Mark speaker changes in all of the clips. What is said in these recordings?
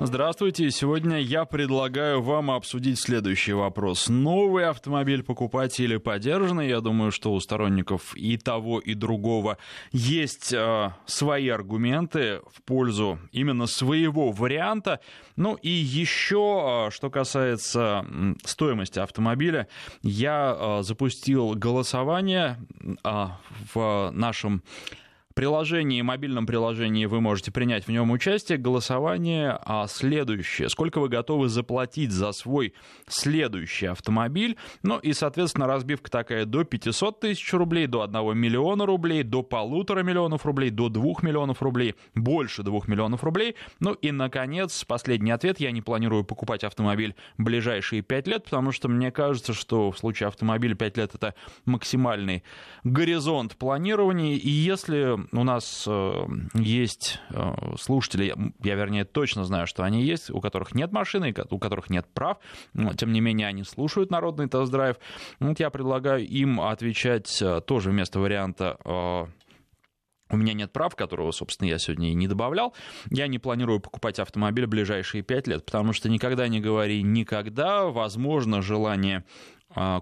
Speaker 1: Здравствуйте. Сегодня я предлагаю вам обсудить следующий вопрос. Новый автомобиль покупать или подержанный? Я думаю, что у сторонников и того, и другого есть э, свои аргументы в пользу именно своего варианта. Ну и еще, э, что касается стоимости автомобиля, я э, запустил голосование э, в нашем приложении, мобильном приложении вы можете принять в нем участие. Голосование а следующее. Сколько вы готовы заплатить за свой следующий автомобиль? Ну и, соответственно, разбивка такая до 500 тысяч рублей, до 1 миллиона рублей, до полутора миллионов рублей, до 2 миллионов рублей, больше 2 миллионов рублей. Ну и, наконец, последний ответ. Я не планирую покупать автомобиль в ближайшие 5 лет, потому что мне кажется, что в случае автомобиля 5 лет это максимальный горизонт планирования. И если у нас э, есть э, слушатели, я, вернее, точно знаю, что они есть, у которых нет машины, у которых нет прав, но, тем не менее, они слушают народный тест-драйв. Вот я предлагаю им отвечать э, тоже вместо варианта у меня нет прав, которого, собственно, я сегодня и не добавлял. Я не планирую покупать автомобиль в ближайшие пять лет, потому что никогда не говори никогда. Возможно, желание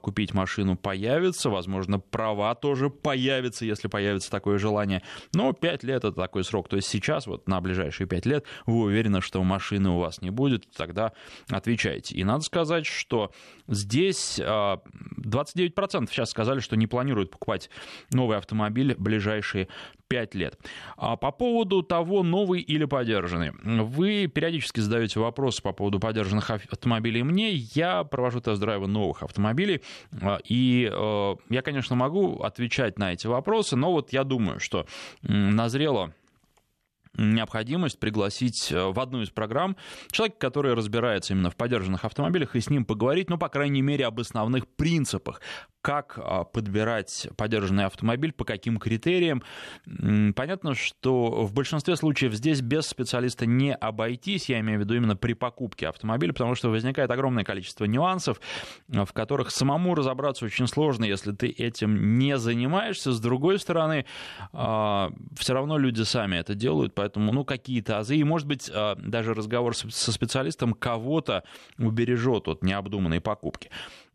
Speaker 1: купить машину появится, возможно, права тоже появятся, если появится такое желание. Но 5 лет это такой срок. То есть сейчас, вот на ближайшие 5 лет, вы уверены, что машины у вас не будет, тогда отвечайте. И надо сказать, что здесь 29% а, сейчас сказали, что не планируют покупать новый автомобиль в ближайшие 5 лет. А по поводу того, новый или подержанный. Вы периодически задаете вопросы по поводу подержанных автомобилей мне. Я провожу тест-драйвы новых автомобилей. А, и э, я, конечно, могу отвечать на эти вопросы, но вот я думаю, что назрело необходимость пригласить э, в одну из программ человека, который разбирается именно в подержанных автомобилях, и с ним поговорить, ну, по крайней мере, об основных принципах, как а, подбирать подержанный автомобиль, по каким критериям. Понятно, что в большинстве случаев здесь без специалиста не обойтись, я имею в виду именно при покупке автомобиля, потому что возникает огромное количество нюансов, в которых самому разобраться очень сложно, если ты этим не занимаешься. С другой стороны, а, все равно люди сами это делают, поэтому ну, какие-то азы, и, может быть, а, даже разговор со специалистом кого-то убережет от необдуманной покупки.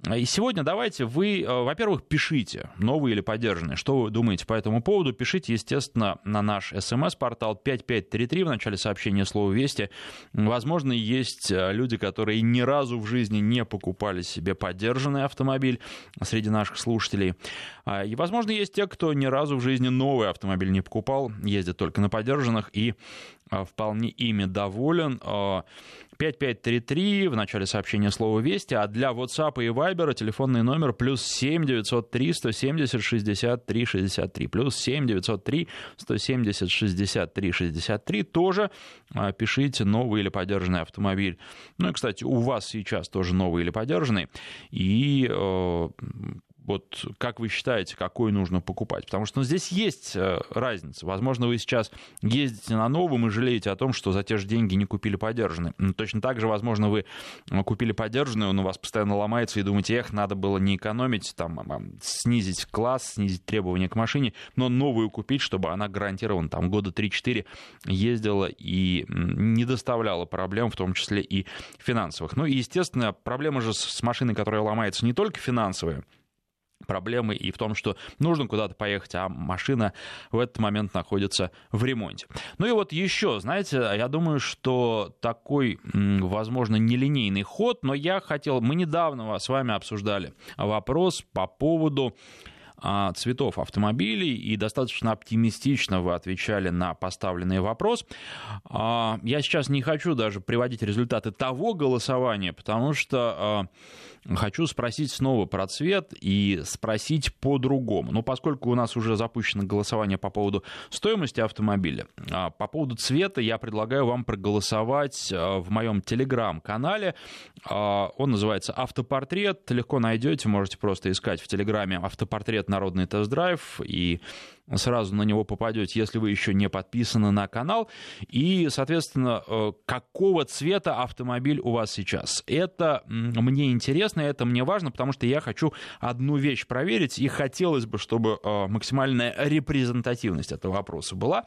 Speaker 1: И сегодня давайте вы, э, во-первых, пишите, новые или поддержанные, что вы думаете по этому поводу. Пишите, естественно, на наш смс-портал 5533 в начале сообщения слова «Вести». Возможно, есть э, люди, которые ни разу в жизни не покупали себе поддержанный автомобиль среди наших слушателей. А, и, возможно, есть те, кто ни разу в жизни новый автомобиль не покупал, ездит только на поддержанных и вполне ими доволен. 5533, в начале сообщения слова «Вести», а для WhatsApp и Viber телефонный номер плюс 7 903 170 63 63, плюс 7 903 170 63 63, тоже а, пишите новый или подержанный автомобиль. Ну и, кстати, у вас сейчас тоже новый или подержанный, и э, вот как вы считаете, какой нужно покупать? Потому что ну, здесь есть э, разница. Возможно, вы сейчас ездите на новом и жалеете о том, что за те же деньги не купили подержанный. Но точно так же, возможно, вы э, купили подержанный, он у вас постоянно ломается, и думаете, эх, надо было не экономить, там, а, снизить класс, снизить требования к машине, но новую купить, чтобы она гарантированно там года 3-4 ездила и не доставляла проблем, в том числе и финансовых. Ну и, естественно, проблема же с машиной, которая ломается, не только финансовая, проблемы и в том, что нужно куда-то поехать, а машина в этот момент находится в ремонте. Ну и вот еще, знаете, я думаю, что такой, возможно, нелинейный ход, но я хотел, мы недавно с вами обсуждали вопрос по поводу цветов автомобилей, и достаточно оптимистично вы отвечали на поставленный вопрос. А, я сейчас не хочу даже приводить результаты того голосования, потому что а, хочу спросить снова про цвет и спросить по-другому. Ну, поскольку у нас уже запущено голосование по поводу стоимости автомобиля, а, по поводу цвета я предлагаю вам проголосовать а, в моем телеграм-канале. А, он называется «Автопортрет». Легко найдете, можете просто искать в телеграме «Автопортрет. Народный тест-драйв» и сразу на него попадете, если вы еще не подписаны на канал. И, соответственно, э, какого цвета автомобиль у вас сейчас? Это мне интересно, это мне важно, потому что я хочу одну вещь проверить, и хотелось бы, чтобы э, максимальная репрезентативность этого вопроса была.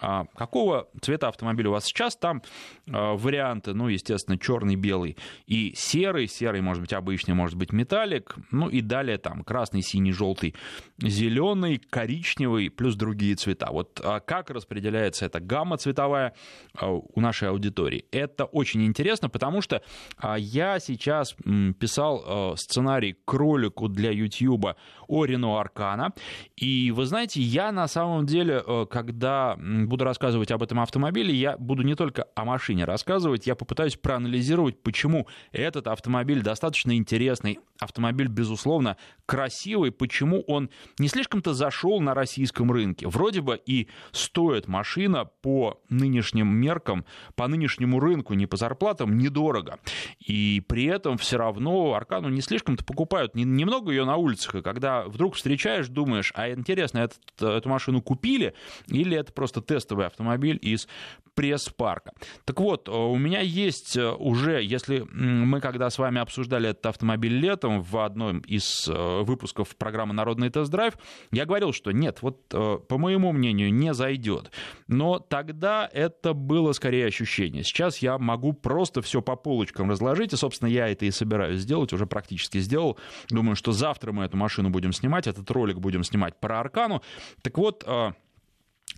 Speaker 1: А, какого цвета автомобиль у вас сейчас? Там э, варианты, ну, естественно, черный, белый и серый. Серый может быть обычный, может быть металлик. Ну и далее там красный, синий, желтый, зеленый, коричневый, плюс другие цвета. Вот а как распределяется эта гамма цветовая а, у нашей аудитории? Это очень интересно, потому что а, я сейчас писал сценарий к ролику для YouTube о Рено Аркана. И вы знаете, я на самом деле, когда буду рассказывать об этом автомобиле, я буду не только о машине рассказывать, я попытаюсь проанализировать, почему этот автомобиль достаточно интересный, автомобиль, безусловно, красивый, почему он не слишком-то зашел на российском рынке. Вроде бы и стоит машина по нынешним меркам, по нынешнему рынку, не по зарплатам, недорого. И при этом все равно Аркану не слишком-то покупают. Немного ее на улицах, и когда вдруг встречаешь, думаешь, а интересно, этот, эту машину купили или это просто тестовый автомобиль из пресс-парка. Так вот, у меня есть уже, если мы когда с вами обсуждали этот автомобиль летом в одном из э, выпусков программы «Народный тест-драйв», я говорил, что нет, вот э, по моему мнению, не зайдет. Но тогда это было скорее ощущение. Сейчас я могу просто все по полочкам разложить, и, собственно, я это и собираюсь сделать, уже практически сделал. Думаю, что завтра мы эту машину будем снимать, этот ролик будем снимать про Аркану. Так вот, э,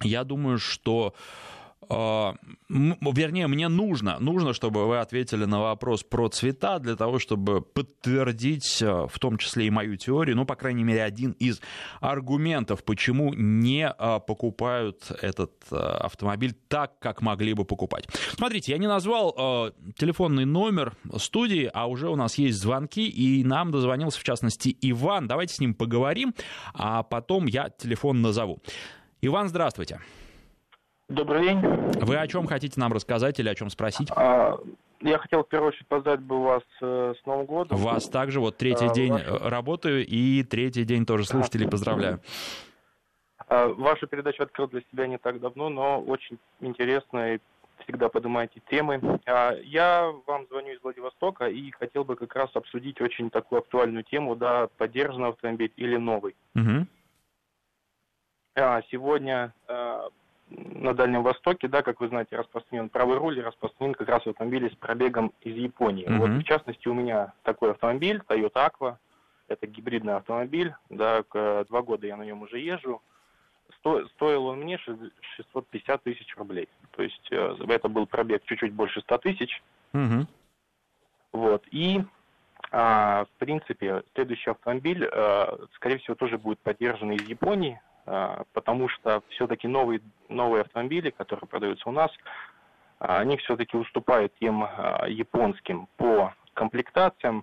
Speaker 1: я думаю, что вернее, мне нужно, нужно, чтобы вы ответили на вопрос про цвета для того, чтобы подтвердить а, в том числе и мою теорию, ну, по крайней мере, один из аргументов, почему не а, покупают этот автомобиль так, как могли бы покупать. Смотрите, я не назвал телефонный номер студии, а уже у нас есть звонки, и нам дозвонился, в частности, Иван. Давайте с ним поговорим, а потом я телефон назову. Иван, здравствуйте.
Speaker 2: Добрый день.
Speaker 1: Вы о чем хотите нам рассказать или о чем спросить?
Speaker 2: А, я хотел в первую очередь поздравить бы вас э, с Новым годом.
Speaker 1: Вас также, вот третий а, день ваш... работаю и третий день тоже слушателей поздравляю.
Speaker 2: А, вашу передачу открыл для себя не так давно, но очень интересно и всегда поднимаете темы. А, я вам звоню из Владивостока и хотел бы как раз обсудить очень такую актуальную тему, да, поддержанный автомобиль или новый. Угу. Сегодня на Дальнем Востоке, да, как вы знаете, распространен правый руль распространен как раз автомобили с пробегом из Японии. Mm-hmm. Вот, в частности, у меня такой автомобиль, Toyota Aqua, это гибридный автомобиль, да, два года я на нем уже езжу. Сто, стоил он мне 650 тысяч рублей. То есть э, это был пробег чуть-чуть больше 100 тысяч. Mm-hmm. Вот, и а, в принципе, следующий автомобиль, а, скорее всего, тоже будет поддержан из Японии. А, потому что все-таки новые, новые автомобили, которые продаются у нас, а, они все-таки уступают тем а, японским по комплектациям,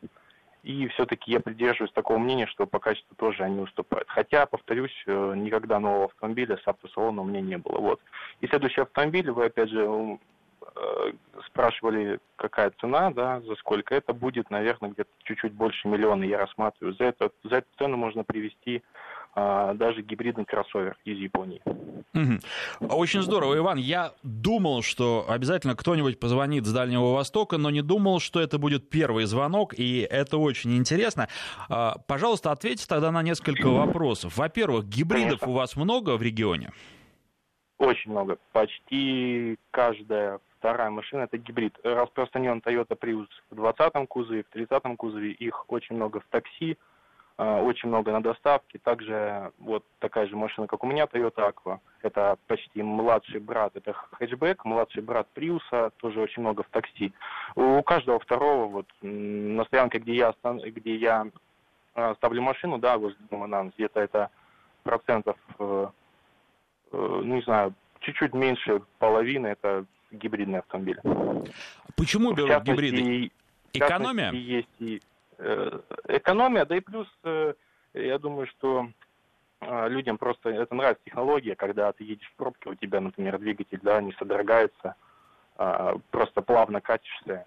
Speaker 2: и все-таки я придерживаюсь такого мнения, что по качеству тоже они уступают. Хотя, повторюсь, э, никогда нового автомобиля с автосалона у меня не было. Вот. И следующий автомобиль, вы опять же э, спрашивали, какая цена, да, за сколько это будет, наверное, где-то чуть-чуть больше миллиона я рассматриваю. За, это, за эту цену можно привести даже гибридный кроссовер из Японии.
Speaker 1: Очень здорово, Иван. Я думал, что обязательно кто-нибудь позвонит с Дальнего Востока, но не думал, что это будет первый звонок, и это очень интересно. А, пожалуйста, ответьте тогда на несколько вопросов. Во-первых, гибридов Конечно. у вас много в регионе?
Speaker 2: Очень много. Почти каждая вторая машина это гибрид. Распространен Toyota Prius в 20-м кузове, в 30-м кузове. Их очень много в такси, а, очень много на доставке. Также вот такая же машина, как у меня, Toyota Aqua. Это почти младший брат, это хэтчбэк, младший брат Приуса, тоже очень много в такси. У каждого второго, вот на стоянке, где я, где я а, ставлю машину, да, возле дома нам, где-то это процентов, э, э, ну не знаю, чуть-чуть меньше половины, это гибридные автомобили.
Speaker 1: Почему берут гибриды? Экономия?
Speaker 2: Есть и Э, экономия, да и плюс, э, я думаю, что а, людям просто это нравится технология, когда ты едешь в пробке, у тебя, например, двигатель, да, не содрогается, а, просто плавно катишься.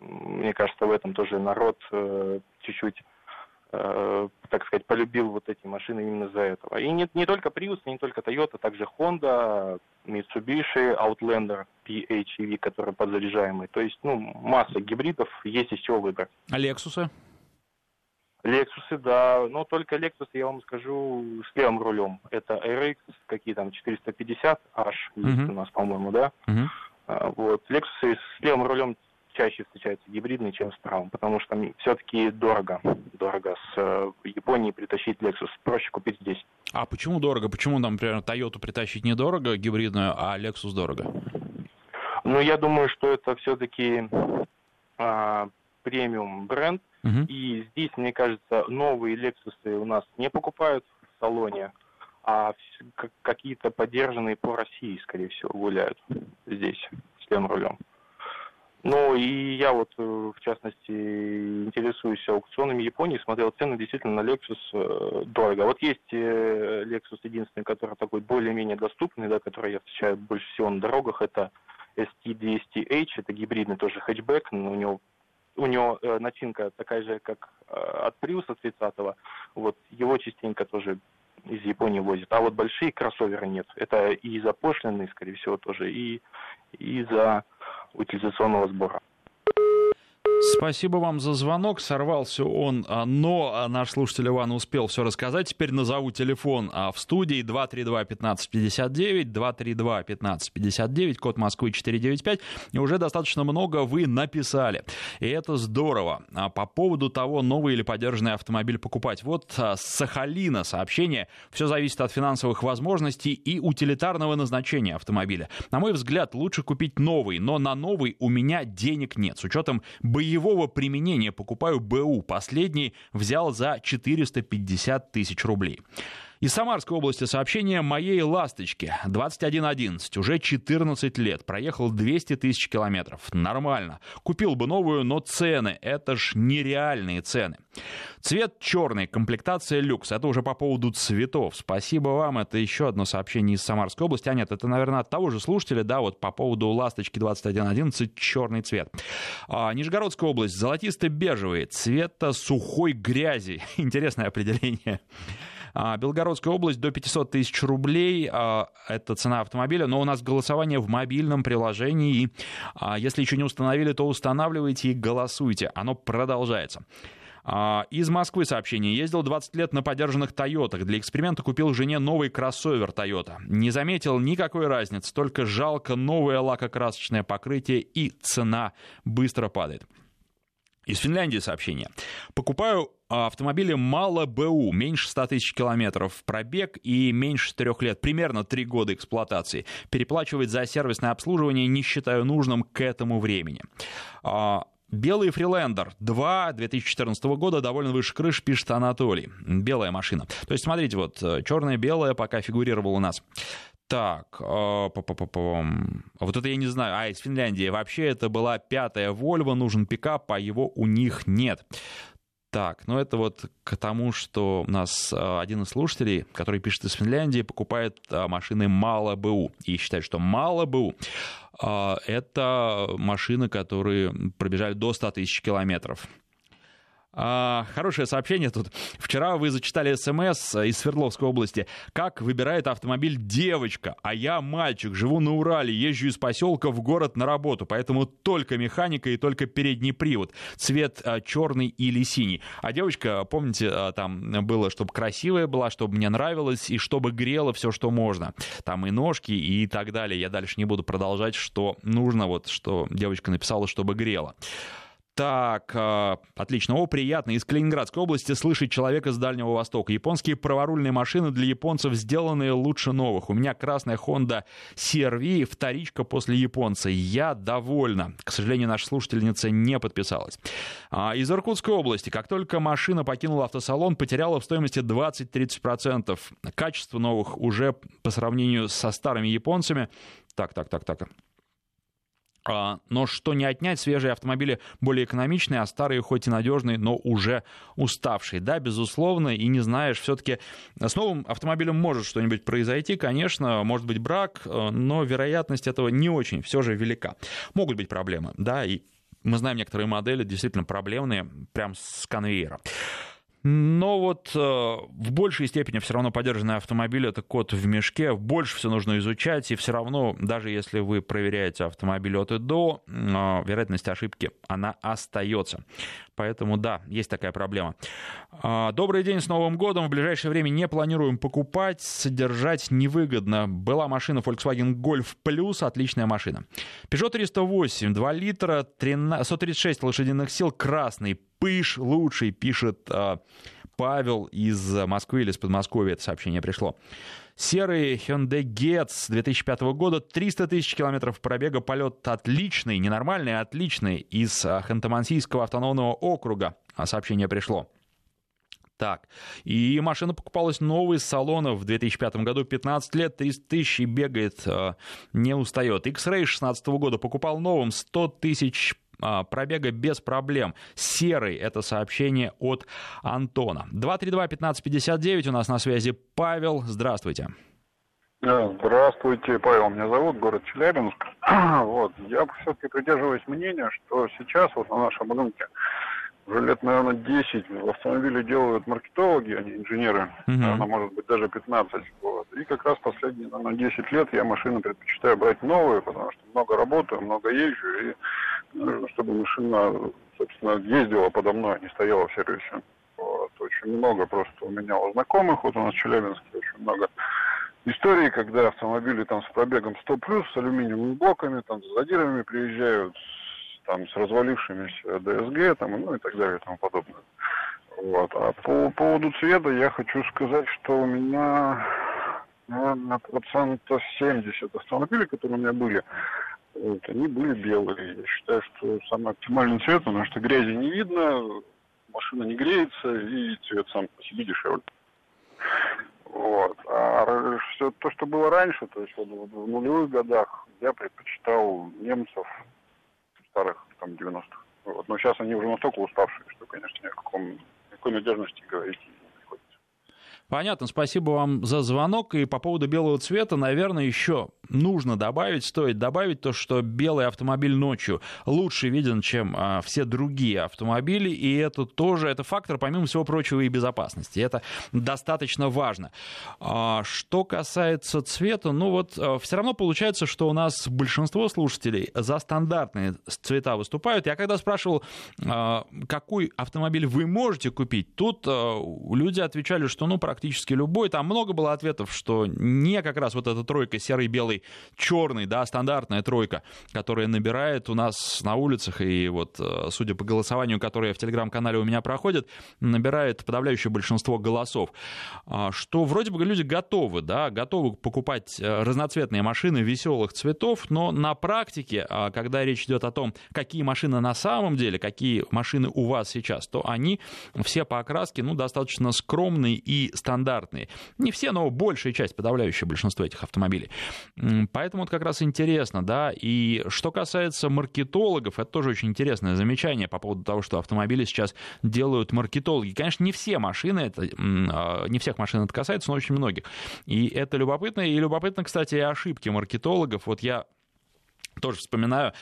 Speaker 2: Мне кажется, в этом тоже народ э, чуть-чуть э, так сказать, полюбил вот эти машины именно за этого. И не, не только Prius, не только Toyota, также Honda, Mitsubishi, Outlander PHEV, который подзаряжаемый. То есть, ну, масса гибридов, есть из чего выбрать.
Speaker 1: А Lexus?
Speaker 2: Лексусы, да, но только Lexus, я вам скажу, с левым рулем. Это RX, какие там, 450H есть uh-huh. у нас, по-моему, да? Uh-huh. Вот. Lexus с левым рулем чаще встречаются гибридные, чем с правым, потому что все-таки дорого. Дорого с э, Японии притащить Lexus. Проще купить здесь.
Speaker 1: А почему дорого? Почему, например, Toyota притащить недорого, гибридную, а Lexus дорого?
Speaker 2: Ну, я думаю, что это все-таки а, премиум бренд. Угу. И здесь, мне кажется, новые Lexus у нас не покупают в салоне, а какие-то поддержанные по России, скорее всего, гуляют здесь с тем рулем. Ну и я вот, э, в частности, интересуюсь аукционами Японии, смотрел цены действительно на Lexus э, дорого. Вот есть э, Lexus единственный, который такой более-менее доступный, да, который я встречаю больше всего на дорогах, это ST200H, это гибридный тоже хэтчбэк, но у него у него э, начинка такая же, как э, от Prius 30-го. Вот его частенько тоже из Японии возят. А вот большие кроссоверы нет. Это и из-за пошлины, скорее всего, тоже, и из-за утилизационного сбора.
Speaker 1: Спасибо вам за звонок. Сорвался он, а, но а, наш слушатель Иван успел все рассказать. Теперь назову телефон а, в студии 232-1559, 232-1559, код Москвы 495. И уже достаточно много вы написали. И это здорово. По поводу того, новый или поддержанный автомобиль покупать. Вот Сахалина сообщение. Все зависит от финансовых возможностей и утилитарного назначения автомобиля. На мой взгляд, лучше купить новый, но на новый у меня денег нет. С учетом боевого применения покупаю БУ. Последний взял за 450 тысяч рублей. Из Самарской области сообщение моей «Ласточки». 2111, уже 14 лет, проехал 200 тысяч километров. Нормально. Купил бы новую, но цены, это ж нереальные цены. Цвет черный, комплектация люкс. Это уже по поводу цветов. Спасибо вам. Это еще одно сообщение из Самарской области. А нет, это, наверное, от того же слушателя, да, вот по поводу «Ласточки» 2111, черный цвет. А, Нижегородская область, золотисто-бежевый, цвета сухой грязи. Интересное определение. А, Белгородская область до 500 тысяч рублей. А, это цена автомобиля, но у нас голосование в мобильном приложении. А, если еще не установили, то устанавливайте и голосуйте. Оно продолжается. Из Москвы сообщение. Ездил 20 лет на подержанных Тойотах. Для эксперимента купил жене новый кроссовер Тойота. Не заметил никакой разницы, только жалко новое лакокрасочное покрытие и цена быстро падает. Из Финляндии сообщение. Покупаю автомобили мало БУ, меньше 100 тысяч километров пробег и меньше 4 лет, примерно 3 года эксплуатации. Переплачивать за сервисное обслуживание не считаю нужным к этому времени. А, Белый Фрилендер 2 2014 года, довольно выше крыш, пишет Анатолий. Белая машина. То есть, смотрите, вот э, черная-белая пока фигурировала у нас. Так, э, вот это я не знаю. А, из Финляндии. Вообще это была пятая Volvo, нужен пикап, а его у них нет. Так, ну это вот к тому, что у нас э, один из слушателей, который пишет из Финляндии, покупает э, машины мало БУ и считает, что мало БУ это машины, которые пробежали до 100 тысяч километров. А, хорошее сообщение тут. Вчера вы зачитали смс из Свердловской области. Как выбирает автомобиль девочка, а я мальчик, живу на Урале, езжу из поселка в город на работу, поэтому только механика и только передний привод. Цвет а, черный или синий. А девочка, помните, а, там было, чтобы красивая была, чтобы мне нравилось и чтобы грело все, что можно. Там и ножки и так далее. Я дальше не буду продолжать, что нужно, вот что девочка написала, чтобы грело. Так, э, отлично. О, приятно. Из Калининградской области слышать человека с Дальнего Востока. Японские праворульные машины для японцев сделанные лучше новых. У меня красная Honda CRV, вторичка после японца. Я довольна. К сожалению, наша слушательница не подписалась. А, из Иркутской области. Как только машина покинула автосалон, потеряла в стоимости 20-30%. Качество новых уже по сравнению со старыми японцами. Так, так, так, так. А, но что не отнять, свежие автомобили более экономичные, а старые хоть и надежные, но уже уставшие. Да, безусловно, и не знаешь, все-таки с новым автомобилем может что-нибудь произойти, конечно, может быть брак, э, но вероятность этого не очень все же велика. Могут быть проблемы, да, и мы знаем некоторые модели действительно проблемные, прям с конвейера. Но вот э, в большей степени все равно поддержанный автомобиль это код в мешке, больше все нужно изучать, и все равно, даже если вы проверяете автомобиль от и до, э, вероятность ошибки, она остается. Поэтому да, есть такая проблема. Э, добрый день с Новым годом. В ближайшее время не планируем покупать, содержать невыгодно. Была машина Volkswagen Golf Plus, отличная машина. Peugeot 308, 2 литра, 13, 136 лошадиных сил, красный пыш лучший, пишет э, Павел из Москвы или из Подмосковья, это сообщение пришло. Серый Hyundai Getz 2005 года, 300 тысяч километров пробега, полет отличный, ненормальный, а отличный, из Ханты-Мансийского автономного округа сообщение пришло. Так, и машина покупалась новой из салона в 2005 году, 15 лет, 300 тысяч и бегает, не устает. X-Ray 2016 года покупал новым, 100 тысяч а, пробега без проблем. Серый — это сообщение от Антона. 232-1559 у нас на связи Павел. Здравствуйте.
Speaker 3: Здравствуйте, Павел, меня зовут, город Челябинск. вот, я все-таки придерживаюсь мнения, что сейчас вот на нашем рынке уже лет, наверное, 10 автомобили делают маркетологи, а не инженеры. Uh-huh. Наверное, может быть, даже 15. Вот. И как раз последние, наверное, 10 лет я машины предпочитаю брать новые, потому что много работаю, много езжу, и нужно, чтобы машина, собственно, ездила подо мной, а не стояла в сервисе. Вот. Очень много просто у меня у знакомых, вот у нас в Челябинске очень много историй, когда автомобили там с пробегом 100 плюс, с алюминиевыми блоками, там с задирами приезжают, там с развалившимися ДСГ, там, ну и так далее и тому подобное. Вот. А по поводу цвета я хочу сказать, что у меня наверное, процентов 70 автомобилей, которые у меня были, вот, они были белые. Я считаю, что самый оптимальный цвет, потому что грязи не видно, машина не греется, и цвет сам по себе дешевле. Вот. А все то, что было раньше, то есть вот в нулевых годах, я предпочитал немцев старых, там, 90-х. Вот. Но сейчас они уже настолько уставшие, что, конечно, ни о каком, никакой надежности говорить
Speaker 1: Понятно, спасибо вам за звонок. И по поводу белого цвета, наверное, еще нужно добавить, стоит добавить то, что белый автомобиль ночью лучше виден, чем а, все другие автомобили, и это тоже, это фактор, помимо всего прочего, и безопасности. Это достаточно важно. А, что касается цвета, ну вот а, все равно получается, что у нас большинство слушателей за стандартные цвета выступают. Я когда спрашивал, а, какой автомобиль вы можете купить, тут а, люди отвечали, что ну практически любой. Там много было ответов, что не как раз вот эта тройка серый, белый, черный, да, стандартная тройка, которая набирает у нас на улицах, и вот, э, судя по голосованию, которое в телеграм-канале у меня проходит, набирает подавляющее большинство голосов. А, что вроде бы люди готовы, да, готовы покупать э, разноцветные машины веселых цветов, но на практике, а, когда речь идет о том, какие машины на самом деле, какие машины у вас сейчас, то они все по окраске, ну, достаточно скромные и стандартные. Не все, но большая часть, подавляющее большинство этих автомобилей. Поэтому это как раз интересно, да. И что касается маркетологов, это тоже очень интересное замечание по поводу того, что автомобили сейчас делают маркетологи. Конечно, не все машины, это, а, не всех машин это касается, но очень многих. И это любопытно. И любопытно, кстати, и ошибки маркетологов. Вот я тоже вспоминаю,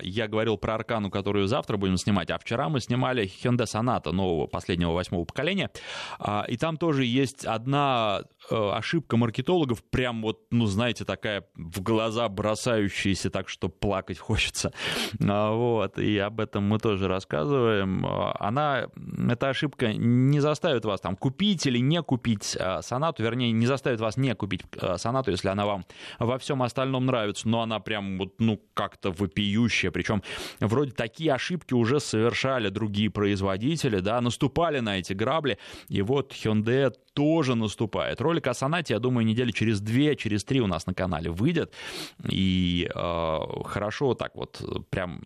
Speaker 1: я говорил про Аркану, которую завтра будем снимать, а вчера мы снимали Hyundai Sonata нового, последнего восьмого поколения, а, и там тоже есть одна э, ошибка маркетологов, прям вот, ну, знаете, такая в глаза бросающаяся, так что плакать хочется. А, вот, и об этом мы тоже рассказываем. Она, эта ошибка не заставит вас там купить или не купить а, сонату, вернее, не заставит вас не купить сонату, если она вам во всем остальном нравится, но она прям вот, ну, как-то вопиющее. Причем вроде такие ошибки уже совершали другие производители, да, наступали на эти грабли. И вот Hyundai тоже наступает. Ролик о сонате, я думаю, недели через две, через три у нас на канале выйдет. И э, хорошо так вот прям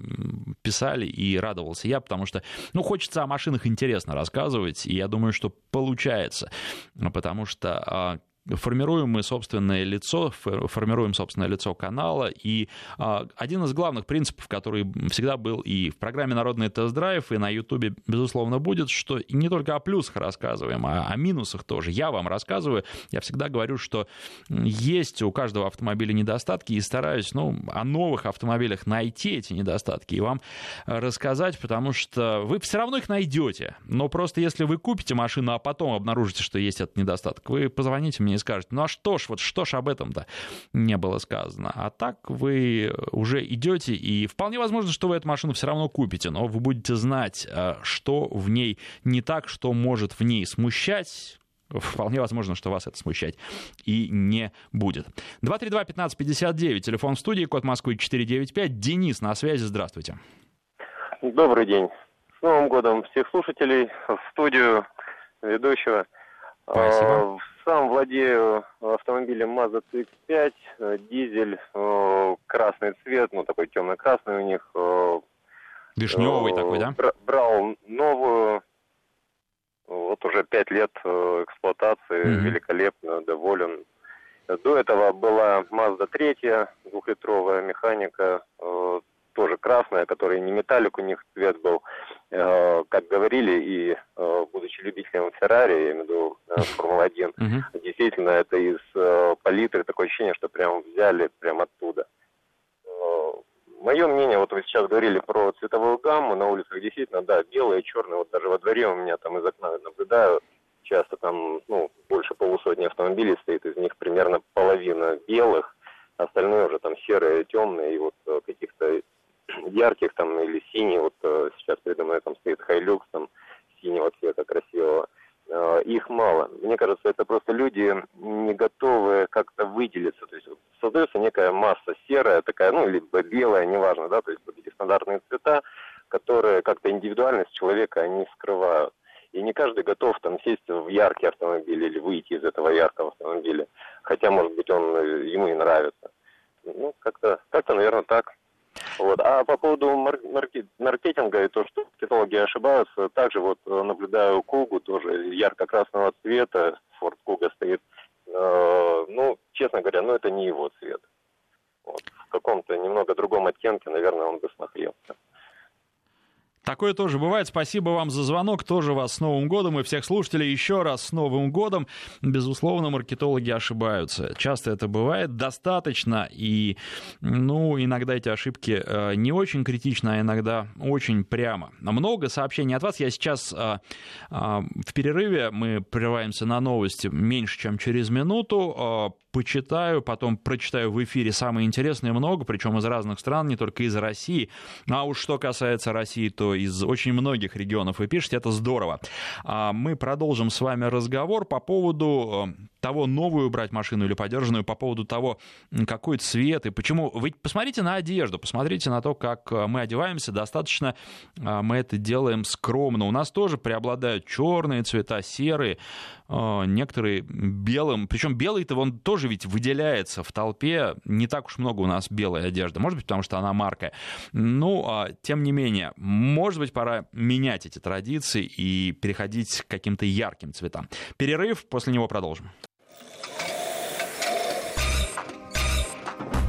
Speaker 1: писали и радовался я, потому что, ну, хочется о машинах интересно рассказывать, и я думаю, что получается. Потому что формируем мы собственное лицо, формируем собственное лицо канала. И а, один из главных принципов, который всегда был и в программе «Народный тест-драйв», и на Ютубе, безусловно, будет, что не только о плюсах рассказываем, а о минусах тоже. Я вам рассказываю, я всегда говорю, что есть у каждого автомобиля недостатки, и стараюсь ну, о новых автомобилях найти эти недостатки и вам рассказать, потому что вы все равно их найдете. Но просто если вы купите машину, а потом обнаружите, что есть этот недостаток, вы позвоните мне и скажете, ну а что ж, вот что ж об этом-то не было сказано. А так вы уже идете, и вполне возможно, что вы эту машину все равно купите, но вы будете знать, а, что в ней не так, что может в ней смущать, Вполне возможно, что вас это смущать и не будет. 232-1559, телефон в студии, код Москвы 495. Денис на связи, здравствуйте.
Speaker 4: Добрый день. С Новым годом всех слушателей, в студию ведущего.
Speaker 1: Спасибо.
Speaker 4: А, сам владею автомобилем Mazda CX-5, э, дизель, э, красный цвет, ну такой темно-красный у них. Э,
Speaker 1: Вишневый такой, да?
Speaker 4: Брал новую, вот уже пять лет эксплуатации, mm-hmm. великолепно, доволен. До этого была Mazda 3, двухлитровая механика, тоже красная, которая не металлик у них цвет был. Э, как говорили, и э, будучи любителем Феррари, я имею в виду э, Формула-1, uh-huh. действительно, это из палитры такое ощущение, что прям взяли прям оттуда. Мое мнение, вот вы сейчас говорили про цветовую гамму на улицах, действительно, да, белые, черные, вот даже во дворе у меня там из окна наблюдаю, часто там, ну, больше полусотни автомобилей стоит, из них примерно половина белых, остальное уже там серые, темные, и вот каких-то ярких там или синий, вот э, сейчас передо мной там стоит Хайлюкс там синего цвета красивого, э, их мало. Мне кажется, это просто люди не готовы как-то выделиться. То есть создается некая масса серая такая, ну, либо белая, неважно, да, то есть вот эти стандартные цвета, которые как-то индивидуальность человека они скрывают. И не каждый готов там сесть в яркий автомобиль или выйти из этого яркого автомобиля. Хотя, может быть, он э, ему и нравится. Ну, как-то, как-то, наверное, так. Вот. А по поводу маркет, маркетинга и то, что маркетологи ошибаются, также вот э, наблюдаю Кугу, тоже ярко-красного цвета, Форд Куга стоит. Э, ну, честно говоря, ну это не его цвет. Вот. В каком-то немного другом оттенке, наверное, он бы смотрелся.
Speaker 1: Такое тоже бывает. Спасибо вам за звонок. Тоже вас с Новым годом и всех слушателей еще раз с Новым годом. Безусловно, маркетологи ошибаются. Часто это бывает. Достаточно. И, ну, иногда эти ошибки э, не очень критичны, а иногда очень прямо. Много сообщений от вас. Я сейчас э, э, в перерыве, мы прерываемся на новости меньше, чем через минуту почитаю, потом прочитаю в эфире самое интересное много, причем из разных стран, не только из России. А уж что касается России, то из очень многих регионов вы пишете, это здорово. А мы продолжим с вами разговор по поводу э, того, новую брать машину или подержанную, по поводу того, какой цвет и почему. Вы посмотрите на одежду, посмотрите на то, как э, мы одеваемся. Достаточно э, мы это делаем скромно. У нас тоже преобладают черные цвета, серые, некоторые белым. Причем белый-то он тоже ведь выделяется в толпе. Не так уж много у нас белой одежды. Может быть, потому что она марка. Ну, а, тем не менее, может быть, пора менять эти традиции и переходить к каким-то ярким цветам. Перерыв, после него продолжим.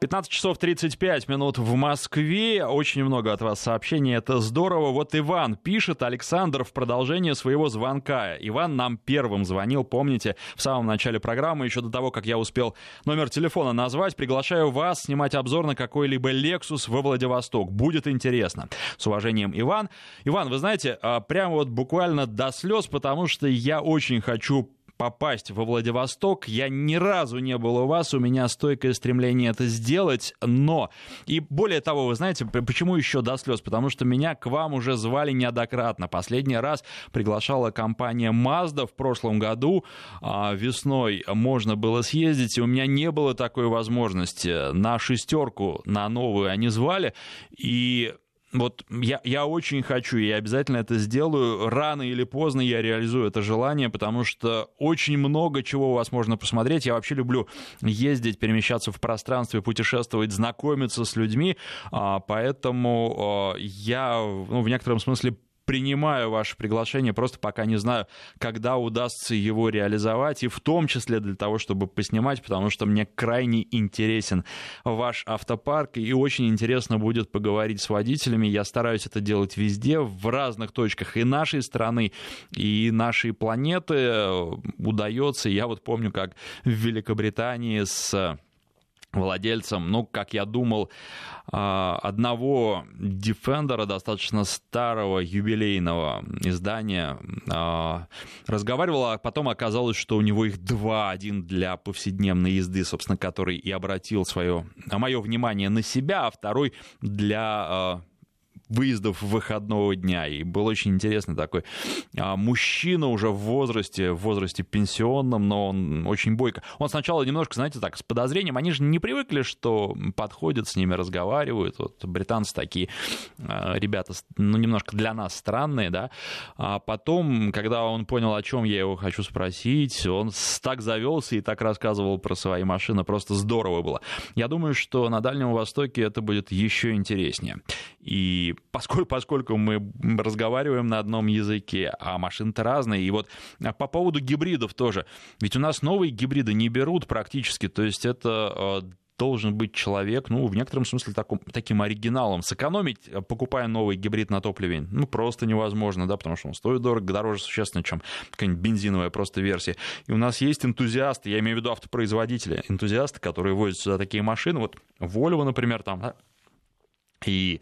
Speaker 1: 15 часов 35 минут в Москве. Очень много от вас сообщений. Это здорово. Вот Иван пишет, Александр, в продолжение своего звонка. Иван нам первым звонил, помните, в самом начале программы, еще до того, как я успел номер телефона назвать. Приглашаю вас снимать обзор на какой-либо Lexus во Владивосток. Будет интересно. С уважением, Иван. Иван, вы знаете, а, прямо вот буквально до слез, потому что я очень хочу попасть во Владивосток. Я ни разу не был у вас, у меня стойкое стремление это сделать, но... И более того, вы знаете, почему еще до слез? Потому что меня к вам уже звали неоднократно. Последний раз приглашала компания Mazda в прошлом году. А, весной можно было съездить, и у меня не было такой возможности. На шестерку, на новую они звали, и вот я, я очень хочу, я обязательно это сделаю. Рано или поздно я реализую это желание, потому что очень много чего у вас можно посмотреть. Я вообще люблю ездить, перемещаться в пространстве, путешествовать, знакомиться с людьми, а, поэтому а, я ну, в некотором смысле принимаю ваше приглашение, просто пока не знаю, когда удастся его реализовать, и в том числе для того, чтобы поснимать, потому что мне крайне интересен ваш автопарк, и очень интересно будет поговорить с водителями. Я стараюсь это делать везде, в разных точках и нашей страны, и нашей планеты э, удается. Я вот помню, как в Великобритании с владельцем, ну, как я думал, а, одного Defender, достаточно старого юбилейного издания, а, разговаривал, а потом оказалось, что у него их два. Один для повседневной езды, собственно, который и обратил свое, мое внимание на себя, а второй для а, выездов выходного дня. И был очень интересный такой а, мужчина уже в возрасте, в возрасте пенсионном, но он очень бойко. Он сначала немножко, знаете, так, с подозрением, они же не привыкли, что подходят с ними, разговаривают. Вот британцы такие а, ребята, ну, немножко для нас странные, да. А потом, когда он понял, о чем я его хочу спросить, он так завелся и так рассказывал про свои машины, просто здорово было. Я думаю, что на Дальнем Востоке это будет еще интереснее. И поскольку, поскольку мы разговариваем на одном языке, а машины-то разные, и вот а, по поводу гибридов тоже, ведь у нас новые гибриды не берут практически, то есть это а, должен быть человек, ну, в некотором смысле таком, таким оригиналом. Сэкономить, а, покупая новый гибрид на топливе, ну, просто невозможно, да, потому что он стоит дорого, дороже существенно, чем какая-нибудь бензиновая просто версия. И у нас есть энтузиасты, я имею в виду автопроизводители, энтузиасты, которые возят сюда такие машины, вот Volvo, например, там, и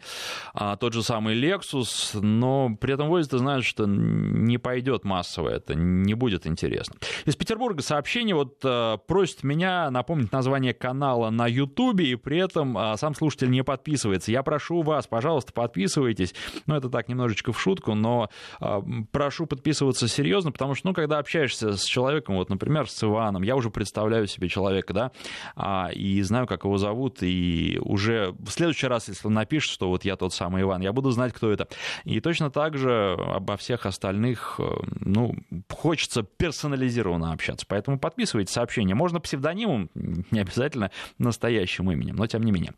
Speaker 1: а, тот же самый Lexus, но при этом возит, ты знаешь, что не пойдет массово, это не будет интересно. Из Петербурга сообщение вот а, просит меня напомнить название канала на Ютубе, и при этом а, сам слушатель не подписывается. Я прошу вас, пожалуйста, подписывайтесь. Ну, это так немножечко в шутку, но а, прошу подписываться серьезно, потому что, ну, когда общаешься с человеком, вот, например, с Иваном, я уже представляю себе человека, да, а, и знаю, как его зовут, и уже в следующий раз, если на напишет, что вот я тот самый Иван, я буду знать, кто это. И точно так же обо всех остальных, э, ну, хочется персонализированно общаться. Поэтому подписывайте сообщения. Можно псевдонимом, не обязательно настоящим именем, но тем не менее.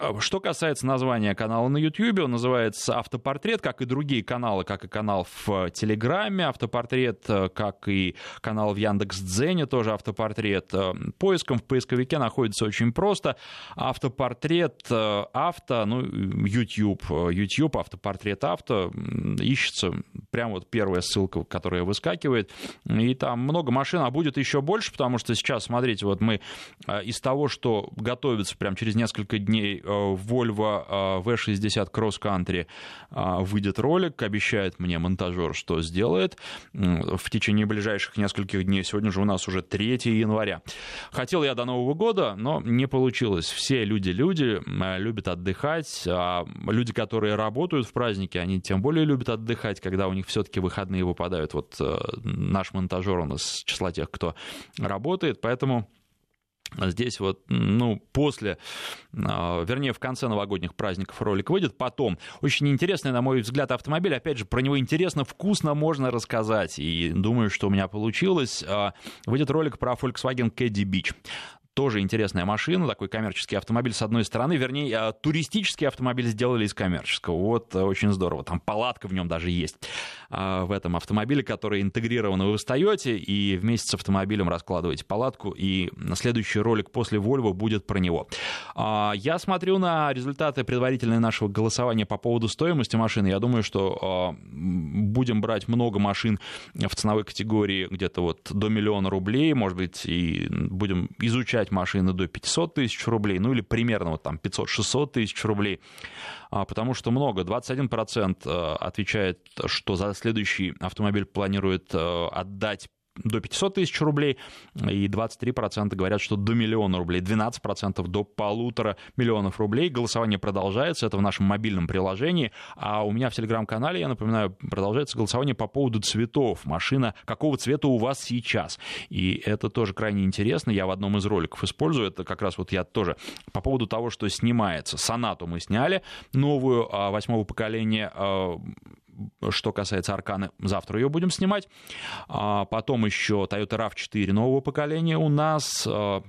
Speaker 1: А, что касается названия канала на YouTube, он называется «Автопортрет», как и другие каналы, как и канал в Телеграме «Автопортрет», э, как и канал в Яндекс.Дзене, тоже «Автопортрет». Э, поиском в поисковике находится очень просто. «Автопортрет э, авто», ну, YouTube, YouTube «Автопортрет авто», ищется прямо вот первая ссылка, которая выскакивает, и там много машин, а будет еще больше, потому что сейчас, смотрите, вот мы из того, что готовится прямо через несколько дней Э, Volvo V60 Cross Country выйдет ролик, обещает мне монтажер, что сделает в течение ближайших нескольких дней. Сегодня же у нас уже 3 января. Хотел я до Нового года, но не получилось. Все люди-люди любят отдыхать, а люди, которые работают в праздники, они тем более любят отдыхать, когда у них все-таки выходные выпадают. Вот э, наш монтажер, он из числа тех, кто работает, поэтому Здесь вот, ну, после, а, вернее, в конце новогодних праздников ролик выйдет. Потом, очень интересный, на мой взгляд, автомобиль. Опять же, про него интересно, вкусно можно рассказать. И думаю, что у меня получилось. А, выйдет ролик про Volkswagen Caddy Beach тоже интересная машина, такой коммерческий автомобиль с одной стороны, вернее, а, туристический автомобиль сделали из коммерческого. Вот э, очень здорово. Там палатка в нем даже есть а, в этом автомобиле, который интегрирован. Вы встаете и вместе с автомобилем раскладываете палатку, и следующий ролик после Volvo будет про него. А, я смотрю на результаты предварительные нашего голосования по поводу стоимости машины. Я думаю, что будем брать много машин в ценовой категории где-то вот до миллиона рублей, может быть, и будем изучать качать машины до 500 тысяч рублей, ну или примерно вот там 500-600 тысяч рублей, а, потому что много, 21% э, отвечает, что за следующий автомобиль планирует э, отдать до 500 тысяч рублей, и 23% говорят, что до миллиона рублей, 12% до полутора миллионов рублей. Голосование продолжается, это в нашем мобильном приложении, а у меня в телеграм-канале, я напоминаю, продолжается голосование по поводу цветов. Машина, какого цвета у вас сейчас? И это тоже крайне интересно, я в одном из роликов использую, это как раз вот я тоже по поводу того, что снимается. Сонату мы сняли, новую, а, восьмого поколения, а, что касается Арканы, завтра ее будем снимать. А потом еще Toyota RAV4 нового поколения у нас. А,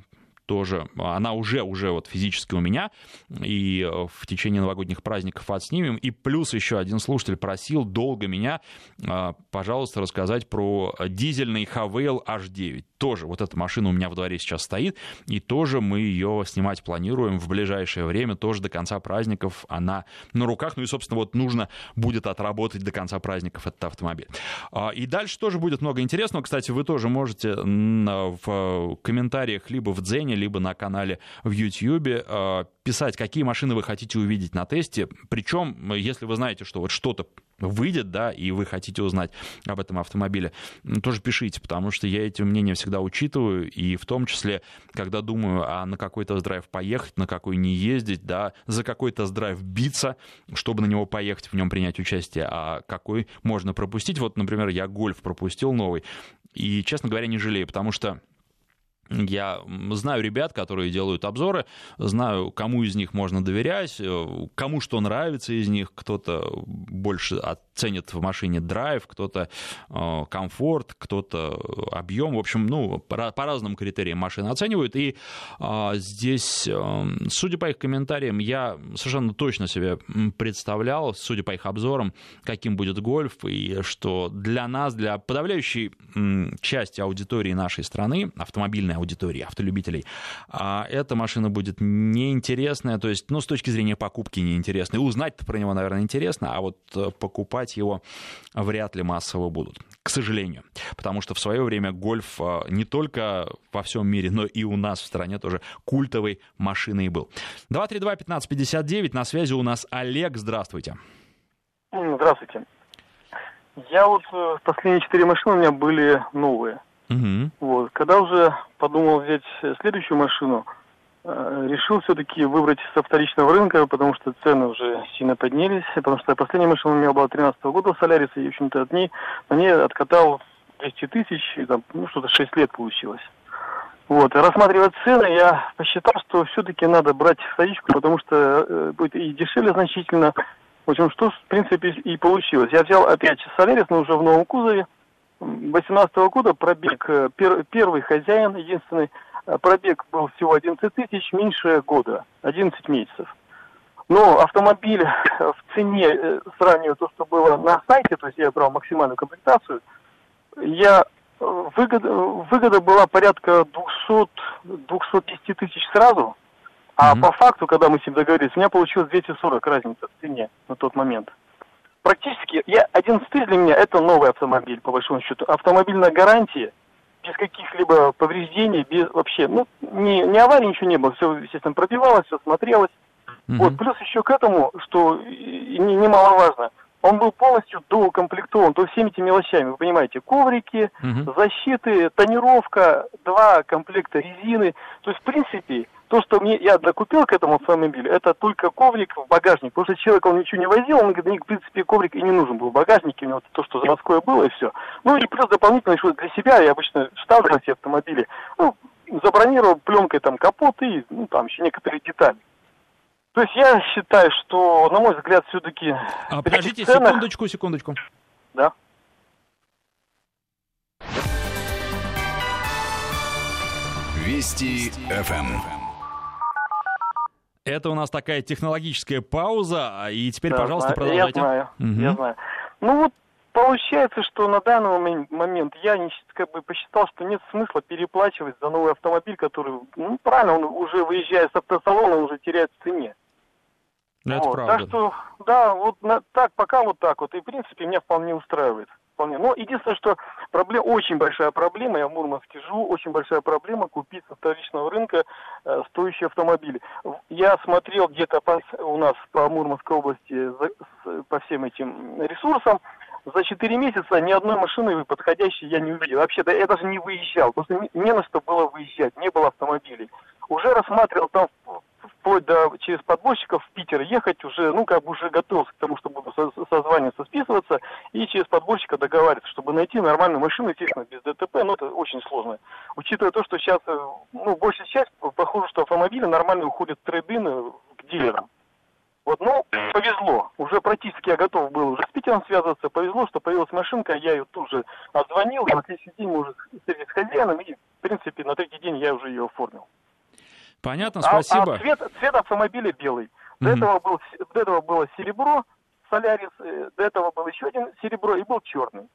Speaker 1: тоже, она уже, уже вот физически у меня, и в течение новогодних праздников отснимем. И плюс еще один слушатель просил долго меня, пожалуйста, рассказать про дизельный Havail H9. Тоже вот эта машина у меня в дворе сейчас стоит, и тоже мы ее снимать планируем в ближайшее время, тоже до конца праздников она на руках. Ну и, собственно, вот нужно будет отработать до конца праздников этот автомобиль. И дальше тоже будет много интересного. Кстати, вы тоже можете в комментариях либо в Дзене, либо на канале в YouTube писать, какие машины вы хотите увидеть на тесте. Причем, если вы знаете, что вот что-то выйдет, да, и вы хотите узнать об этом автомобиле, тоже пишите, потому что я эти мнения всегда учитываю, и в том числе, когда думаю, а на какой тест-драйв поехать, на какой не ездить, да, за какой тест-драйв биться, чтобы на него поехать, в нем принять участие, а какой можно пропустить. Вот, например, я гольф пропустил новый, и, честно говоря, не жалею, потому что я знаю ребят, которые делают обзоры, знаю, кому из них можно доверять, э, кому что нравится из них, кто-то больше ценит в машине драйв, кто-то э, комфорт, кто-то объем. В общем, ну, по, по разным критериям машины оценивают. И а, здесь, э, судя по их комментариям, я совершенно точно себе представлял, судя по их обзорам, каким будет гольф, и что для нас, для подавляющей части аудитории нашей страны, автомобильной аудитории, автолюбителей, а эта машина будет неинтересная, то есть, ну, с точки зрения покупки неинтересная. Узнать-то про него, наверное, интересно, а вот э, покупать его вряд ли массово будут, к сожалению. Потому что в свое время гольф э, не только во всем мире, но и у нас в стране тоже культовой машиной был. 232-1559, на связи у нас Олег, здравствуйте.
Speaker 5: Здравствуйте. Я вот э, последние четыре машины у меня были новые. Угу. Вот. Когда уже подумал взять следующую машину, э, решил все-таки выбрать со вторичного рынка, потому что цены уже сильно поднялись, потому что последняя машина у меня была 13 года Солярис, и, в общем-то, от ней, на ней откатал 200 тысяч, и там, ну, что-то 6 лет получилось. Вот, и рассматривая цены, я посчитал, что все-таки надо брать вторичку, потому что э, будет и дешевле значительно. В общем, что, в принципе, и получилось. Я взял опять Солярис, но уже в новом кузове, 2018 года пробег, э, пер, первый хозяин, единственный, э, пробег был всего 11 тысяч, меньше года, 11 месяцев. Но автомобиль в цене, э, сравнивая то, что было на сайте, то есть я брал максимальную комплектацию, я выгода, выгода была порядка 200-210 тысяч сразу, а mm-hmm. по факту, когда мы с ним договорились, у меня получилось 240 разница в цене на тот момент практически, я 11 тысяч для меня это новый автомобиль, по большому счету. Автомобиль на гарантии, без каких-либо повреждений, без вообще, ну, не, не аварии, ничего не было, все, естественно, пробивалось, все смотрелось. Mm-hmm. Вот, плюс еще к этому, что немаловажно, он был полностью доукомплектован, то всеми этими мелочами, вы понимаете, коврики, mm-hmm. защиты, тонировка, два комплекта резины. То есть, в принципе, то, что мне я докупил к этому автомобилю, это только коврик в багажник. Потому что человек, он ничего не возил, он говорит, мне, в принципе, коврик и не нужен был в багажнике, у него то, что заводское было, и все. Ну и плюс дополнительно еще для себя, я обычно ставлю на все автомобили, ну, забронировал пленкой там капот и, ну, там еще некоторые детали. То есть я считаю, что, на мой взгляд, все-таки...
Speaker 1: А, подождите, ценах... секундочку, секундочку.
Speaker 5: Да.
Speaker 6: Вести ФМ.
Speaker 1: Это у нас такая технологическая пауза, и теперь, да, пожалуйста, продолжайте.
Speaker 5: Я знаю, угу. я знаю. Ну вот получается, что на данный момент я как бы посчитал, что нет смысла переплачивать за новый автомобиль, который, ну правильно, он уже выезжая с автосалона, уже теряет в цене.
Speaker 1: Это вот. правда.
Speaker 5: Так что, да, вот на, так, пока вот так вот. И, в принципе, меня вполне устраивает вполне. Но единственное, что проблема, очень большая проблема, я в Мурманске живу, очень большая проблема купить со вторичного рынка э, стоящие автомобили. Я смотрел где-то у нас по Мурманской области за, с, по всем этим ресурсам, за 4 месяца ни одной машины подходящей я не увидел. Вообще-то я даже не выезжал, просто не, не на что было выезжать, не было автомобилей. Уже рассматривал там вплоть до через подборщиков в Питер ехать уже, ну, как бы уже готовился к тому, чтобы созваниваться, списываться, и через подборщика договариваться, чтобы найти нормальную машину, естественно, без ДТП, но это очень сложно. Учитывая то, что сейчас, э, ну, большая часть, похоже, что автомобили нормально уходят в трейдины к дилерам. Вот, ну, повезло. Уже практически я готов был уже с Питером связываться. Повезло, что появилась машинка, я ее тут же отзвонил, на следующий день мы уже встретились с хозяином, и, в принципе, на третий день я уже ее оформил.
Speaker 1: Понятно, спасибо.
Speaker 5: А, а цвет, цвет автомобиля белый. До, mm-hmm. этого был, до этого было серебро, Солярис, э, до этого был еще один серебро и был черный.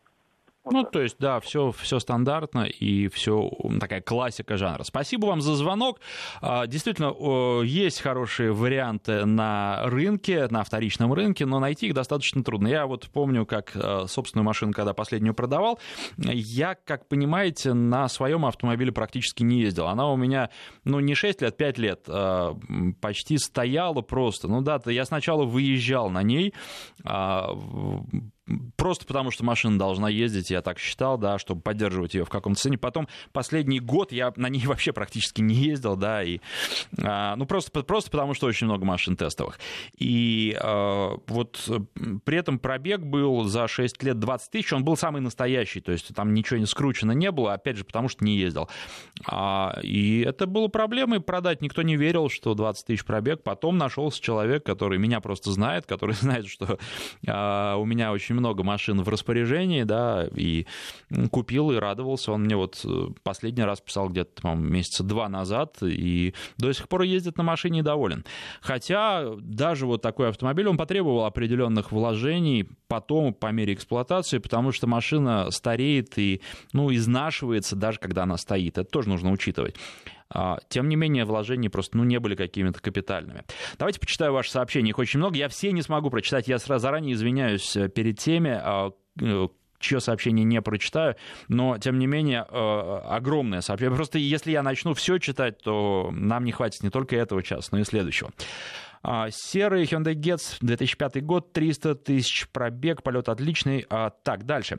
Speaker 1: Вот ну, так. то есть, да, все, все стандартно и все такая классика жанра. Спасибо вам за звонок. А, действительно, есть хорошие варианты на рынке, на вторичном рынке, но найти их достаточно трудно. Я вот помню, как э, собственную машину, когда последнюю продавал, я, как понимаете, на своем автомобиле практически не ездил. Она у меня, ну, не 6 лет, 5 лет а, почти стояла просто. Ну да, я сначала выезжал на ней, а, просто потому, что машина должна ездить, я так считал, да, чтобы поддерживать ее в каком-то цене. Потом последний год я на ней вообще практически не ездил, да, и, а, ну, просто, просто потому, что очень много машин тестовых. И а, вот при этом пробег был за 6 лет 20 тысяч, он был самый настоящий, то есть там ничего не скручено не было, опять же, потому что не ездил. А, и это было проблемой продать, никто не верил, что 20 тысяч пробег. Потом нашелся человек, который меня просто знает, который знает, что а, у меня очень много машин в распоряжении, да, и купил и радовался. Он мне вот э, последний раз писал где-то, по месяца два назад, и до сих пор ездит на машине и доволен. Хотя даже вот такой автомобиль, он потребовал определенных вложений потом по мере эксплуатации, потому что машина стареет и, ну, изнашивается даже когда она стоит. Это тоже нужно учитывать. А, тем не менее, вложения просто ну, не были какими-то капитальными. Давайте почитаю ваши сообщения. Их очень много. Я все не смогу прочитать. Я сразу заранее извиняюсь э, перед теми, а, э, чье сообщение не прочитаю, но, тем не менее, э, огромное сообщение. Просто если я начну все читать, то нам не хватит не только этого часа, но и следующего. А, серый Hyundai Getz, 2005 год, 300 тысяч пробег, полет отличный. Так, дальше.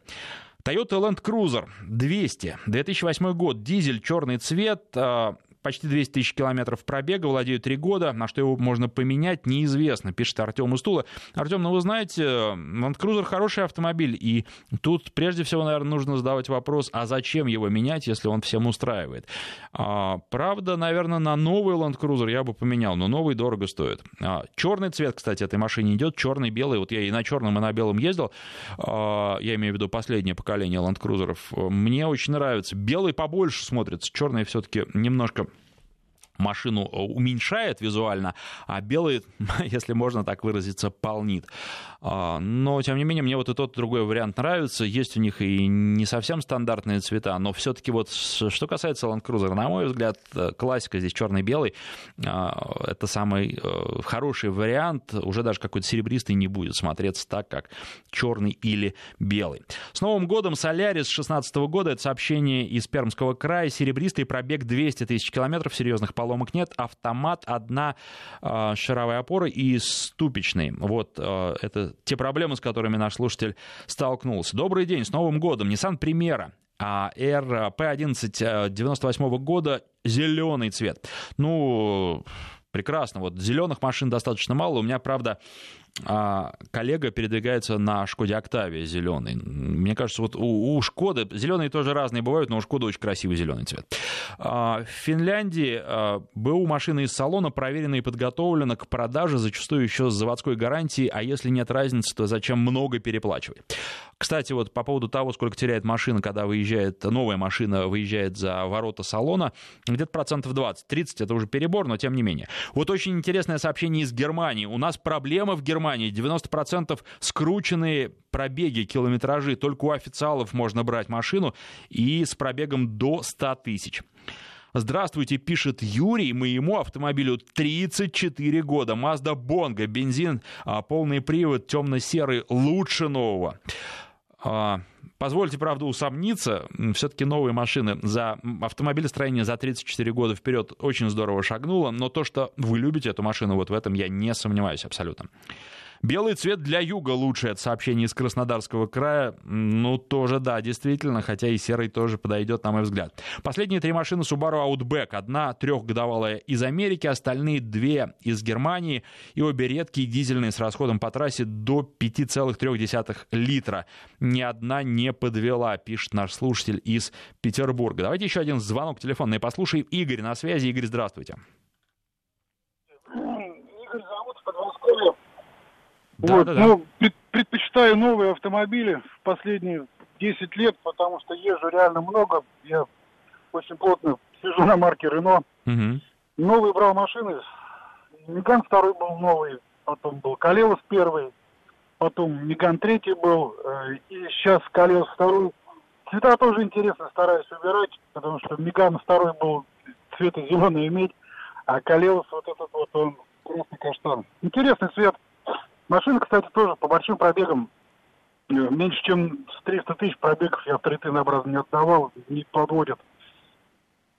Speaker 1: Toyota Land Cruiser 200, 2008 год, дизель, черный цвет, а, почти 200 тысяч километров пробега, владею три года. На что его можно поменять, неизвестно, пишет Артем Устула. Артем, ну вы знаете, Land Cruiser хороший автомобиль, и тут прежде всего, наверное, нужно задавать вопрос, а зачем его менять, если он всем устраивает? А, правда, наверное, на новый Land Cruiser я бы поменял, но новый дорого стоит. А, черный цвет, кстати, этой машине идет, черный, белый. Вот я и на черном, и на белом ездил. А, я имею в виду последнее поколение Land Cruiser. Мне очень нравится. Белый побольше смотрится, черный все-таки немножко машину э, уменьшает визуально, а белый, если можно так выразиться, полнит. А, но, тем не менее, мне вот и тот, и другой вариант нравится. Есть у них и не совсем стандартные цвета, но все-таки вот что касается Land Cruiser, на мой взгляд, э, классика здесь черный-белый. А, это самый э, хороший вариант. Уже даже какой-то серебристый не будет смотреться так, как черный или белый. С Новым годом Солярис 16 года. Это сообщение из Пермского края. Серебристый пробег 200 тысяч километров, серьезных поломок нет. Автомат, одна э, шаровая опора и ступичный. Вот э, это те проблемы, с которыми наш слушатель столкнулся. Добрый день, с Новым годом. Nissan Примера. А R P11 98 года зеленый цвет. Ну, прекрасно. Вот зеленых машин достаточно мало. У меня, правда, а коллега передвигается на Шкоде Октавия зеленый. Мне кажется, вот у, у Шкоды, зеленые тоже разные бывают, но у Шкоды очень красивый зеленый цвет. А, в Финляндии а, БУ машины из салона проверена и подготовлена к продаже, зачастую еще с заводской гарантией, а если нет разницы, то зачем много переплачивать? Кстати, вот по поводу того, сколько теряет машина, когда выезжает, новая машина выезжает за ворота салона, где-то процентов 20. 30 это уже перебор, но тем не менее. Вот очень интересное сообщение из Германии. У нас проблема в Германии Германии 90% скрученные пробеги, километражи. Только у официалов можно брать машину и с пробегом до 100 тысяч. Здравствуйте, пишет Юрий, моему автомобилю 34 года. Mazda Bongo, бензин, а, полный привод, темно-серый, лучше нового. А, позвольте, правда, усомниться, все-таки новые машины за автомобилестроение за 34 года вперед очень здорово шагнуло, но то, что вы любите эту машину, вот в этом я не сомневаюсь абсолютно. Белый цвет для юга лучше. Это сообщение из Краснодарского края. Ну, тоже да, действительно, хотя и серый тоже подойдет, на мой взгляд. Последние три машины Subaru Outback. Одна трехгодовалая из Америки, остальные две из Германии. И обе редкие дизельные с расходом по трассе до 5,3 литра. Ни одна не подвела, пишет наш слушатель из Петербурга. Давайте еще один звонок телефонный послушаем. Игорь на связи. Игорь, здравствуйте.
Speaker 7: Игорь зовут Подмосковье. Да, вот, да, да. Ну, предпочитаю новые автомобили в последние 10 лет, потому что езжу реально много. Я очень плотно сижу на марке Рено. Угу. новый брал машины. Меган второй был новый, потом был Калеус первый, потом Меган третий был, э, и сейчас Калеус второй. Цвета тоже интересно стараюсь выбирать, потому что Меган второй был цвета зеленый медь, а Калеус вот этот вот он красный каштан. Интересный цвет. Машина, кстати, тоже по большим пробегам. Э, меньше, чем с 300 тысяч пробегов я авторитетнообразно не отдавал, не подводят.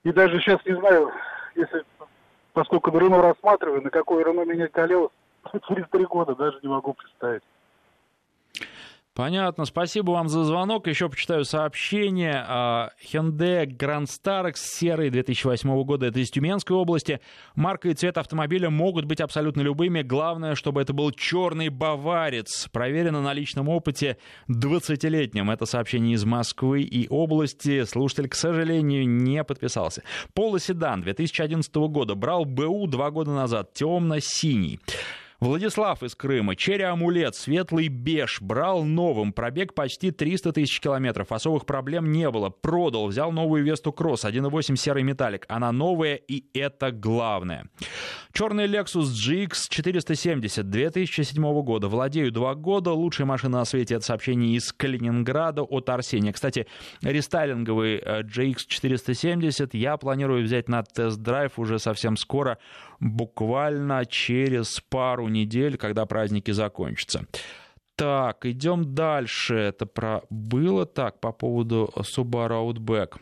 Speaker 7: И даже сейчас не знаю, если, поскольку Рено рассматриваю, на какой Рено менять колес через три года даже не могу представить.
Speaker 1: Понятно. Спасибо вам за звонок. Еще почитаю сообщение. А, Hyundai Grand Starex серый 2008 года. Это из Тюменской области. Марка и цвет автомобиля могут быть абсолютно любыми. Главное, чтобы это был черный баварец. Проверено на личном опыте 20-летнем. Это сообщение из Москвы и области. Слушатель, к сожалению, не подписался. Полоседан 2011 года. Брал БУ два года назад. Темно-синий. Владислав из Крыма. Черри Амулет, светлый беж. Брал новым. Пробег почти 300 тысяч километров. Особых проблем не было. Продал. Взял новую Весту Кросс. 1.8 серый металлик. Она новая и это главное. Черный Lexus GX 470 2007 года. Владею два года. Лучшая машина на свете. Это сообщение из Калининграда от Арсения. Кстати, рестайлинговый GX э, 470 я планирую взять на тест-драйв уже совсем скоро. Буквально через пару недель, когда праздники закончатся. Так, идем дальше. Это про было так по поводу Subaru Outback.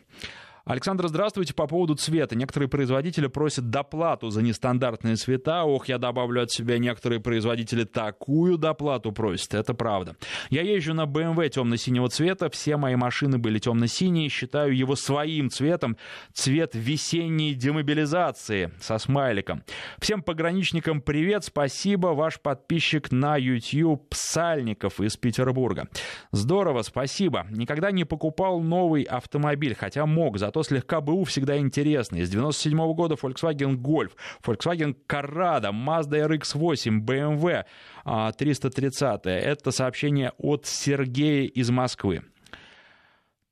Speaker 1: Александр, здравствуйте. По поводу цвета. Некоторые производители просят доплату за нестандартные цвета. Ох, я добавлю от себя, некоторые производители такую доплату просят. Это правда. Я езжу на BMW темно-синего цвета. Все мои машины были темно-синие. Считаю его своим цветом. Цвет весенней демобилизации со смайликом. Всем пограничникам привет. Спасибо. Ваш подписчик на YouTube Псальников из Петербурга. Здорово, спасибо. Никогда не покупал новый автомобиль, хотя мог, зато зато слегка БУ всегда интересный. С 97 -го года Volkswagen Golf, Volkswagen Corrado, Mazda RX-8, BMW 330. Это сообщение от Сергея из Москвы.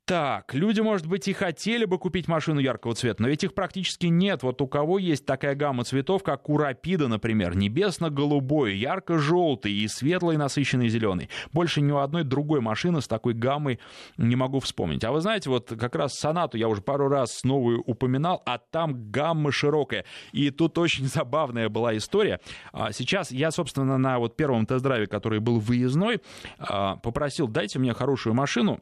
Speaker 1: Так, люди, может быть, и хотели бы купить машину яркого цвета, но ведь их практически нет. Вот у кого есть такая гамма цветов, как у Рапида, например, небесно-голубой, ярко-желтый и светлый насыщенный зеленый. Больше ни у одной другой машины с такой гаммой не могу вспомнить. А вы знаете, вот как раз Сонату я уже пару раз новую упоминал, а там гамма широкая. И тут очень забавная была история. А сейчас я, собственно, на вот первом тест-драйве, который был выездной, а, попросил, дайте мне хорошую машину,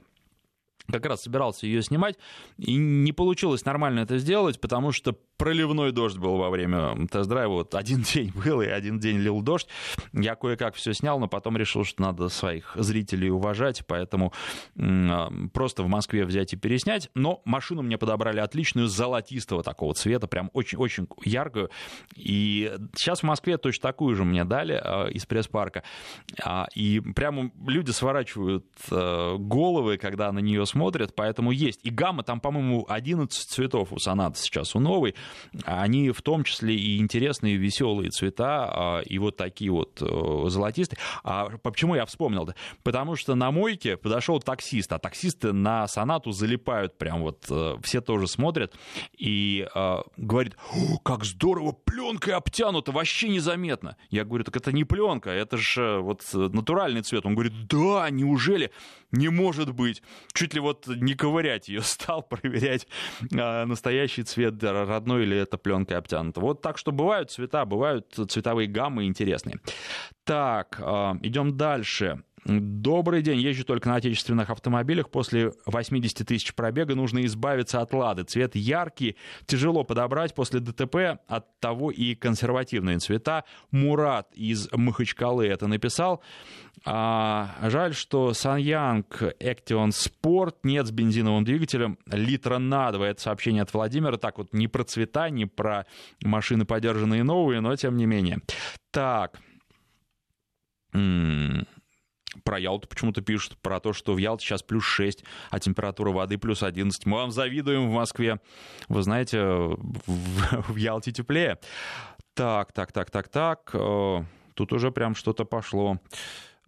Speaker 1: как раз собирался ее снимать, и не получилось нормально это сделать, потому что проливной дождь был во время тест-драйва. Вот один день был, и один день лил дождь. Я кое-как все снял, но потом решил, что надо своих зрителей уважать, поэтому а, просто в Москве взять и переснять. Но машину мне подобрали отличную, золотистого такого цвета, прям очень-очень яркую. И сейчас в Москве точно такую же мне дали э, из пресс-парка. А, и прямо люди сворачивают головы, когда на нее смотрят, поэтому есть. И гамма там, по-моему, 11 цветов у Соната сейчас, у новой. Они в том числе и интересные, веселые цвета, а, и вот такие вот э, золотистые. А почему я вспомнил? -то? Потому что на мойке подошел таксист, а таксисты на сонату залипают прям вот, э, все тоже смотрят, и э, говорит, как здорово, пленкой обтянуто, вообще незаметно. Я говорю, так это не пленка, это же вот натуральный цвет. Он говорит, да, неужели? Не может быть. Чуть ли вот не ковырять ее стал, проверять настоящий цвет родной или это пленкой обтянуто. Вот так что бывают цвета, бывают цветовые гаммы интересные. Так, а, идем дальше. Добрый день. Езжу только на отечественных автомобилях. После 80 тысяч пробега нужно избавиться от лады. Цвет яркий, тяжело подобрать. После ДТП от того и консервативные цвета. Мурат из Махачкалы это написал. А, жаль, что Саньянг Action Sport нет с бензиновым двигателем литра на 2. Это сообщение от Владимира. Так вот, не про цвета, не про машины подержанные новые, но тем не менее. Так. Про Ялту почему-то пишут, про то, что в Ялте сейчас плюс 6, а температура воды плюс 11. Мы вам завидуем в Москве. Вы знаете, в, в Ялте теплее. Так, так, так, так, так. Э, тут уже прям что-то пошло.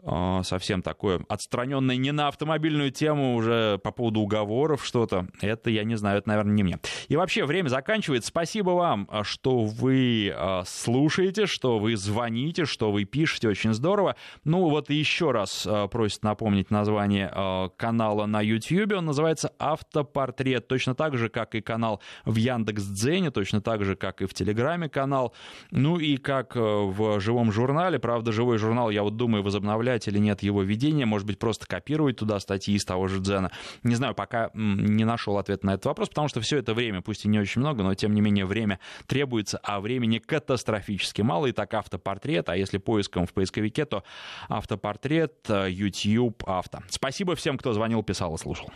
Speaker 1: А, совсем такое отстраненное не на автомобильную тему уже по поводу уговоров что-то. Это, я не знаю, это, наверное, не мне. И вообще, время заканчивается. Спасибо вам, а, что вы а, слушаете, что вы звоните, что вы пишете. Очень здорово. Ну, вот еще раз просит напомнить название канала на YouTube. Он называется «Автопортрет». Точно так же, как и канал в Яндекс.Дзене, точно так же, как и в Телеграме канал. Ну и как в живом журнале. Правда, живой журнал, я вот думаю, возобновлять оставлять или нет его ведения, может быть, просто копировать туда статьи из того же Дзена. Не знаю, пока не нашел ответ на этот вопрос, потому что все это время, пусть и не очень много, но тем не менее время требуется, а времени катастрофически мало. И так автопортрет, а если поиском в поисковике, то автопортрет, э, YouTube, авто. Спасибо всем, кто звонил, писал и слушал.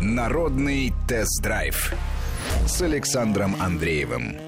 Speaker 6: Народный тест-драйв с Александром Андреевым.